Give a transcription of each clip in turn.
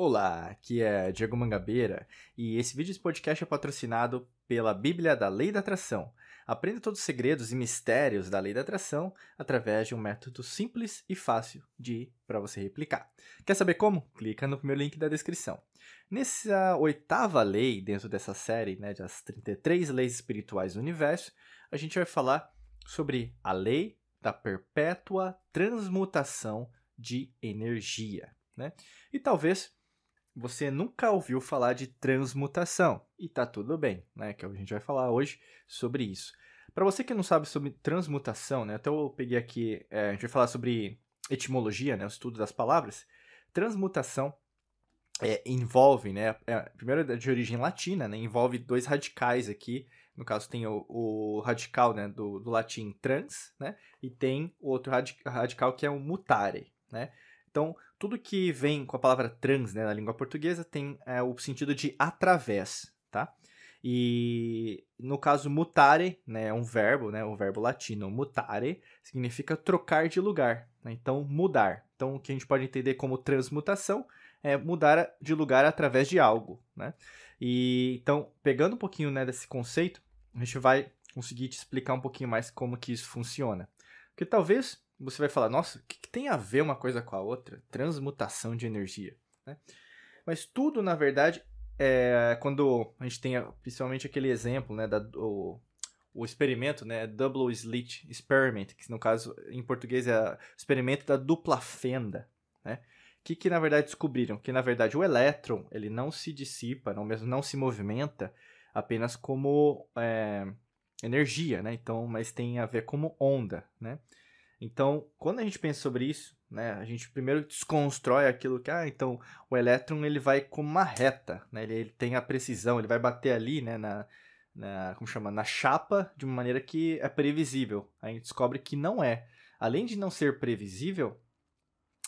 Olá, aqui é Diego Mangabeira e esse vídeo de podcast é patrocinado pela Bíblia da Lei da Atração. Aprenda todos os segredos e mistérios da Lei da Atração através de um método simples e fácil de para você replicar. Quer saber como? Clica no primeiro link da descrição. Nessa oitava lei dentro dessa série, né, das 33 leis espirituais do universo, a gente vai falar sobre a lei da perpétua transmutação de energia. Né? E talvez você nunca ouviu falar de transmutação. E tá tudo bem, né? Que a gente vai falar hoje sobre isso. Para você que não sabe sobre transmutação, né? Até eu peguei aqui, é, a gente vai falar sobre etimologia, né? O estudo das palavras. Transmutação é, envolve, né? É, primeiro é de origem latina, né? Envolve dois radicais aqui. No caso, tem o, o radical né, do, do, latim trans, né? E tem o outro radical que é o mutare, né? Então, tudo que vem com a palavra trans né, na língua portuguesa tem é, o sentido de através, tá? E no caso mutare, né, é um verbo, né, o verbo latino mutare significa trocar de lugar, né? então mudar. Então o que a gente pode entender como transmutação é mudar de lugar através de algo, né? E então pegando um pouquinho né, desse conceito, a gente vai conseguir te explicar um pouquinho mais como que isso funciona. Porque talvez você vai falar, nossa, o que, que, tem a ver uma coisa com a outra? Transmutação de energia. Né? Mas tudo, na verdade, é quando a gente tem principalmente aquele exemplo, né, da, o, o experimento, né, Double Slit Experiment, que no caso, em português, é o experimento da dupla fenda, né? Que, que na verdade descobriram? Que na verdade o elétron ele não se dissipa, não mesmo não se movimenta apenas como é, energia, né? Então, mas tem a ver como onda, né? Então, quando a gente pensa sobre isso, né, a gente primeiro desconstrói aquilo que, ah, então o elétron ele vai como uma reta, né, ele, ele tem a precisão, ele vai bater ali, né, na, na, como chama, na chapa de uma maneira que é previsível. A gente descobre que não é. Além de não ser previsível,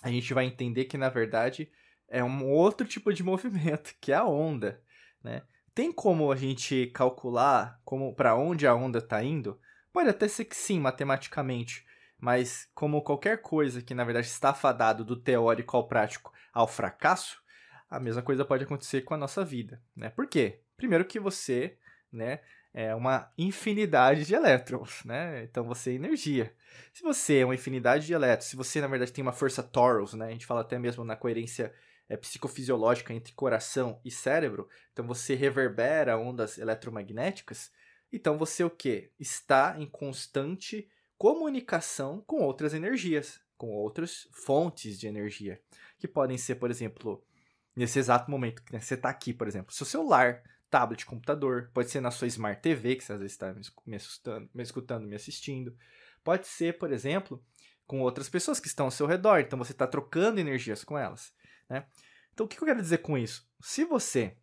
a gente vai entender que na verdade é um outro tipo de movimento, que é a onda, né? Tem como a gente calcular como para onde a onda está indo? Pode até ser que sim, matematicamente, mas como qualquer coisa que na verdade está fadado do teórico ao prático ao fracasso, a mesma coisa pode acontecer com a nossa vida, né? Por quê? Primeiro que você, né, é uma infinidade de elétrons, né? Então você é energia. Se você é uma infinidade de elétrons, se você na verdade tem uma força torus, né? A gente fala até mesmo na coerência é, psicofisiológica entre coração e cérebro, então você reverbera ondas eletromagnéticas, então você o quê? Está em constante comunicação com outras energias, com outras fontes de energia, que podem ser, por exemplo, nesse exato momento que você está aqui, por exemplo, seu celular, tablet, computador, pode ser na sua Smart TV, que você às vezes está me, me escutando, me assistindo, pode ser, por exemplo, com outras pessoas que estão ao seu redor, então você está trocando energias com elas, né? Então, o que eu quero dizer com isso? Se você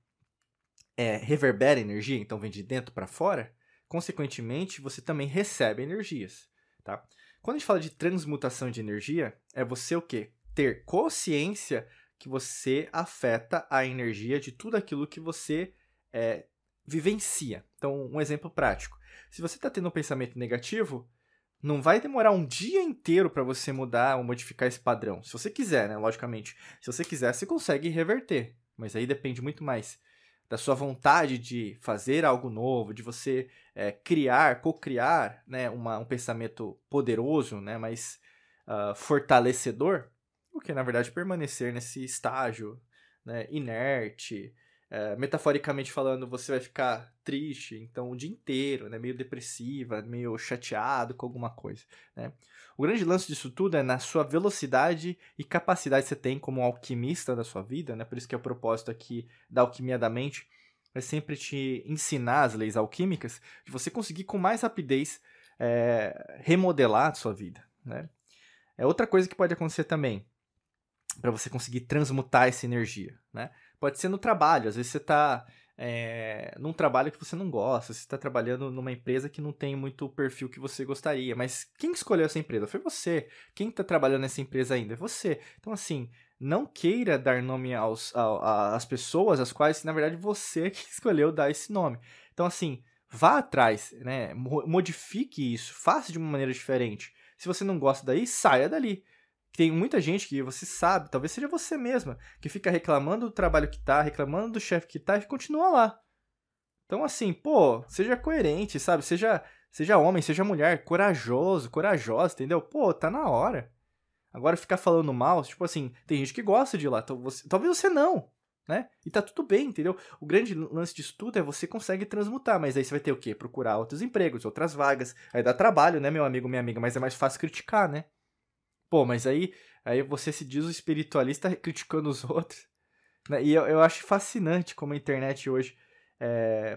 é, reverbera energia, então vem de dentro para fora, consequentemente, você também recebe energias tá? Quando a gente fala de transmutação de energia, é você o quê? Ter consciência que você afeta a energia de tudo aquilo que você é, vivencia. Então, um exemplo prático. Se você está tendo um pensamento negativo, não vai demorar um dia inteiro para você mudar ou modificar esse padrão. Se você quiser, né? Logicamente. Se você quiser, você consegue reverter. Mas aí depende muito mais da sua vontade de fazer algo novo, de você é, criar, co-criar né, uma, um pensamento poderoso, né, mais uh, fortalecedor, do que, na verdade, permanecer nesse estágio né, inerte, é, metaforicamente falando, você vai ficar triste, então o dia inteiro, né, meio depressiva, meio chateado com alguma coisa, né? O grande lance disso tudo é na sua velocidade e capacidade que você tem como alquimista da sua vida, né? Por isso que é o propósito aqui da alquimia da mente é sempre te ensinar as leis alquímicas de você conseguir com mais rapidez é, remodelar a sua vida, né? É outra coisa que pode acontecer também para você conseguir transmutar essa energia, né? Pode ser no trabalho, às vezes você está é, num trabalho que você não gosta, você está trabalhando numa empresa que não tem muito o perfil que você gostaria, mas quem escolheu essa empresa? Foi você. Quem está trabalhando nessa empresa ainda? É você. Então, assim, não queira dar nome aos, às pessoas às quais, na verdade, você que escolheu dar esse nome. Então, assim, vá atrás, né? Modifique isso, faça de uma maneira diferente. Se você não gosta daí, saia dali tem muita gente que você sabe, talvez seja você mesma, que fica reclamando do trabalho que tá, reclamando do chefe que tá e continua lá. Então, assim, pô, seja coerente, sabe? Seja, seja homem, seja mulher, corajoso, corajosa, entendeu? Pô, tá na hora. Agora ficar falando mal, tipo assim, tem gente que gosta de ir lá, então talvez você não, né? E tá tudo bem, entendeu? O grande lance disso tudo é você consegue transmutar, mas aí você vai ter o quê? Procurar outros empregos, outras vagas. Aí dá trabalho, né, meu amigo, minha amiga, mas é mais fácil criticar, né? Pô, mas aí, aí você se diz o espiritualista criticando os outros. Né? E eu, eu acho fascinante como a internet hoje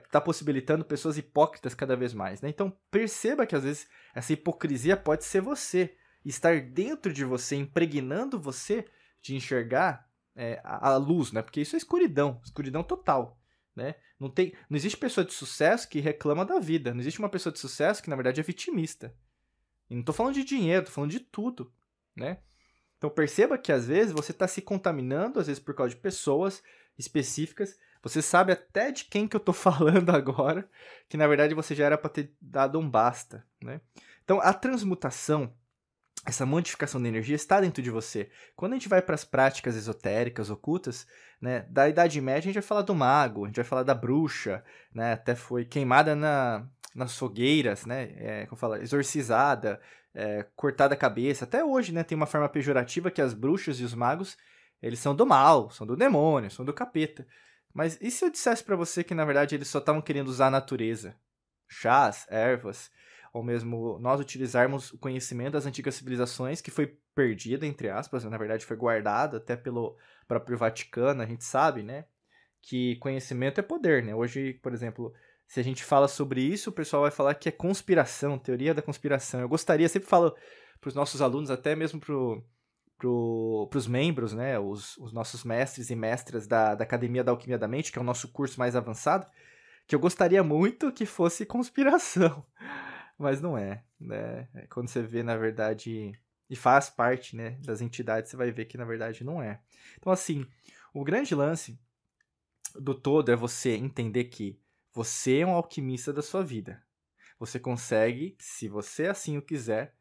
está é, possibilitando pessoas hipócritas cada vez mais. Né? Então perceba que às vezes essa hipocrisia pode ser você. Estar dentro de você, impregnando você de enxergar é, a, a, luz, né? Porque isso é escuridão, escuridão total. Né? Não, tem, não existe pessoa de sucesso que reclama da vida. Não existe uma pessoa de sucesso que, na verdade, é vitimista. E não estou falando de dinheiro, estou falando de tudo. Né? Então perceba que às vezes você está se contaminando, às vezes por causa de pessoas específicas você sabe até de quem que eu estou falando agora, que na verdade você já era para ter dado um basta, né? Então, a transmutação, essa modificação da energia está dentro de você. Quando a gente vai para as práticas esotéricas, ocultas, né, da Idade Média, a gente vai falar do mago, a gente vai falar da bruxa, né, até foi queimada na, nas fogueiras, né, é, como fala, exorcizada, é, cortada a cabeça. Até hoje, né, tem uma forma pejorativa que as bruxas e os magos, eles são do mal, são do demônio, são do capeta. Mas e se eu dissesse para você que na verdade eles só estavam querendo usar a natureza? Chás, ervas, ou mesmo nós utilizarmos o conhecimento das antigas civilizações que foi perdido entre aspas, na verdade foi guardado até pelo próprio Vaticano, a gente sabe, né, que conhecimento é poder, né? Hoje, por exemplo, se a gente fala sobre isso, o pessoal vai falar que é conspiração, teoria da conspiração. Eu gostaria, sempre falo para os nossos alunos, até mesmo para para os membros, né, os, os, nossos mestres e mestras da, da Academia da Alquimia da Mente, que é o nosso curso mais avançado, que eu gostaria muito que fosse conspiração, mas não é, né? É quando você vê, na verdade, e faz parte, né, das entidades, você vai ver que, na verdade, não é. Então, assim, o grande lance do todo é você entender que você é um alquimista da sua vida. Você consegue, se você assim o quiser,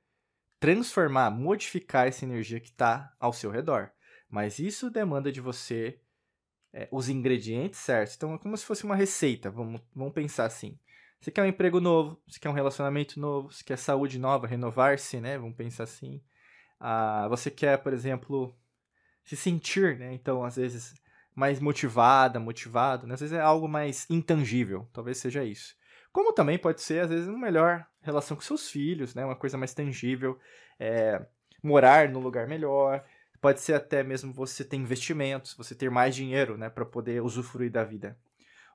transformar, modificar essa energia que está ao seu redor. Mas isso demanda de você é, os ingredientes certos. Então é como se fosse uma receita. Vamos, vamos pensar assim. Você quer um emprego novo, você quer um relacionamento novo, você quer saúde nova, renovar-se, né? Vamos pensar assim. Ah, você quer, por exemplo, se sentir, né? Então, às vezes, mais motivada, motivado, né? Às vezes é algo mais intangível, talvez seja isso. Como também pode ser, às vezes, uma melhor relação com seus filhos, né? Uma coisa mais tangível. É, morar num lugar melhor. Pode ser até mesmo você ter investimentos, você ter mais dinheiro, né? Para poder usufruir da vida.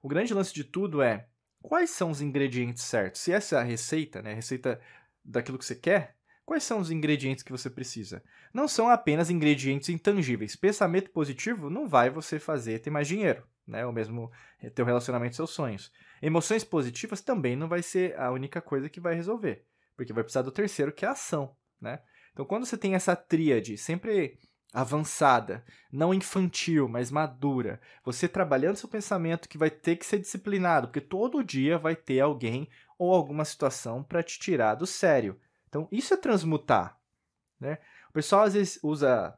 O grande lance de tudo é quais são os ingredientes certos. Se essa é a receita, né? A receita daquilo que você quer, quais são os ingredientes que você precisa? Não são apenas ingredientes intangíveis. Pensamento positivo não vai você fazer ter mais dinheiro, né? Ou mesmo ter um relacionamento seus sonhos. Emoções positivas também não vai ser a única coisa que vai resolver, porque vai precisar do terceiro, que é a ação, né? Então, quando você tem essa tríade sempre avançada, não infantil, mas madura, você trabalhando seu pensamento que vai ter que ser disciplinado, porque todo dia vai ter alguém ou alguma situação para te tirar do sério. Então, isso é transmutar, né? O pessoal às vezes usa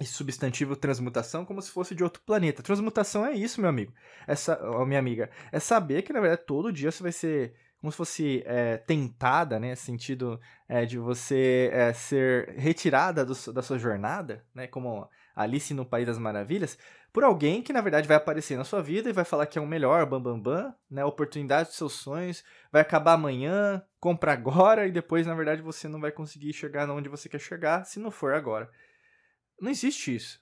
esse substantivo transmutação como se fosse de outro planeta. Transmutação é isso, meu amigo. Essa, ó, minha amiga, é saber que na verdade todo dia você vai ser como se fosse é, tentada, né, sentido é, de você é, ser retirada do, da sua jornada, né, como Alice no País das Maravilhas, por alguém que na verdade vai aparecer na sua vida e vai falar que é o melhor, bam bam bam, né, oportunidade dos seus sonhos, vai acabar amanhã, compra agora e depois na verdade você não vai conseguir chegar onde você quer chegar se não for agora. Não existe isso.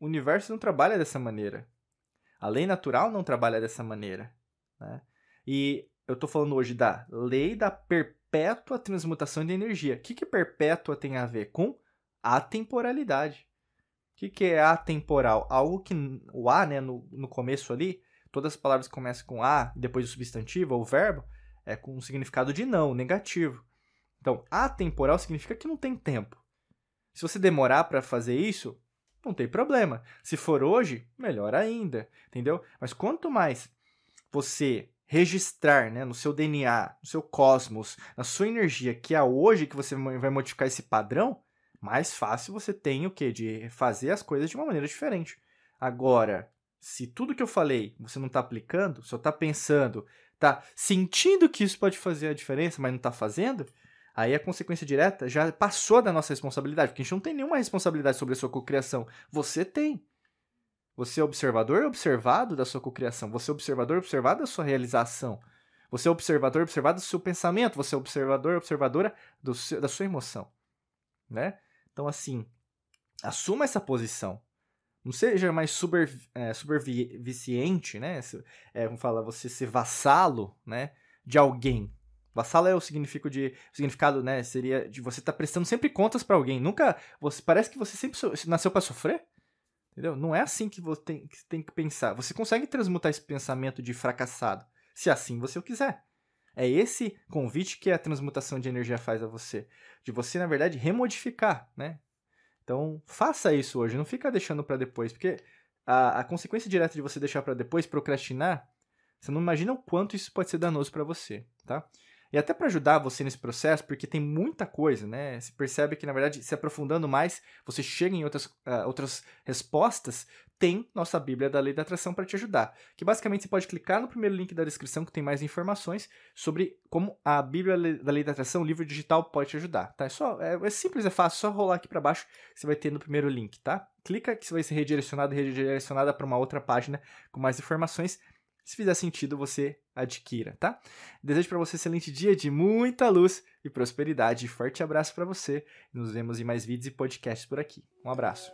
O universo não trabalha dessa maneira. A lei natural não trabalha dessa maneira. Né? E eu estou falando hoje da lei da perpétua transmutação de energia. O que, que perpétua tem a ver com atemporalidade? O que, que é atemporal? Algo que o A, né, no, no começo ali, todas as palavras começam com A, depois o substantivo ou o verbo, é com um significado de não, negativo. Então, atemporal significa que não tem tempo. Se você demorar para fazer isso, não tem problema. Se for hoje, melhor ainda, entendeu? Mas quanto mais você registrar né, no seu DNA, no seu cosmos, na sua energia, que é hoje que você vai modificar esse padrão, mais fácil você tem o quê? De fazer as coisas de uma maneira diferente. Agora, se tudo que eu falei você não está aplicando, só está pensando, está sentindo que isso pode fazer a diferença, mas não está fazendo, aí a consequência direta já passou da nossa responsabilidade, porque a gente não tem nenhuma responsabilidade sobre a sua cocriação. Você tem. Você é observador observado da sua cocriação. Você é observador observado da sua realização. Você é observador observado do seu pensamento. Você é observador observadora do seu, da sua emoção. Né? Então, assim, assuma essa posição. Não seja mais super, é, super viciente, né? É, como fala, você ser vassalo, né? De alguém. Vassalo é o significado de, o significado, né? Seria de você estar tá prestando sempre contas para alguém. Nunca, você parece que você sempre nasceu para sofrer. Entendeu? Não é assim que você tem, que tem que pensar. Você consegue transmutar esse pensamento de fracassado, se assim você o quiser. É esse convite que a transmutação de energia faz a você. De você, na verdade, remodificar, né? Então, faça isso hoje. Não fica deixando para depois. Porque a, a consequência direta de você deixar para depois, procrastinar, você não imagina o quanto isso pode ser danoso para você, tá? E até para ajudar você nesse processo, porque tem muita coisa, né? Se percebe que, na verdade, se aprofundando mais, você chega em outras, uh, outras respostas, tem nossa Bíblia da Lei da Atração para te ajudar. Que basicamente você pode clicar no primeiro link da descrição que tem mais informações sobre como a Bíblia da Lei da Atração, o livro digital, pode te ajudar, tá? É, só, é, é simples, é fácil, só rolar aqui para baixo, você vai ter no primeiro link, tá? Clica que você vai ser redirecionado, redirecionada para uma outra página com mais informações. Se fizer sentido, você adquira, tá? Desejo para você um excelente dia de muita luz e prosperidade. Forte abraço para você. Nos vemos em mais vídeos e podcasts por aqui. Um abraço.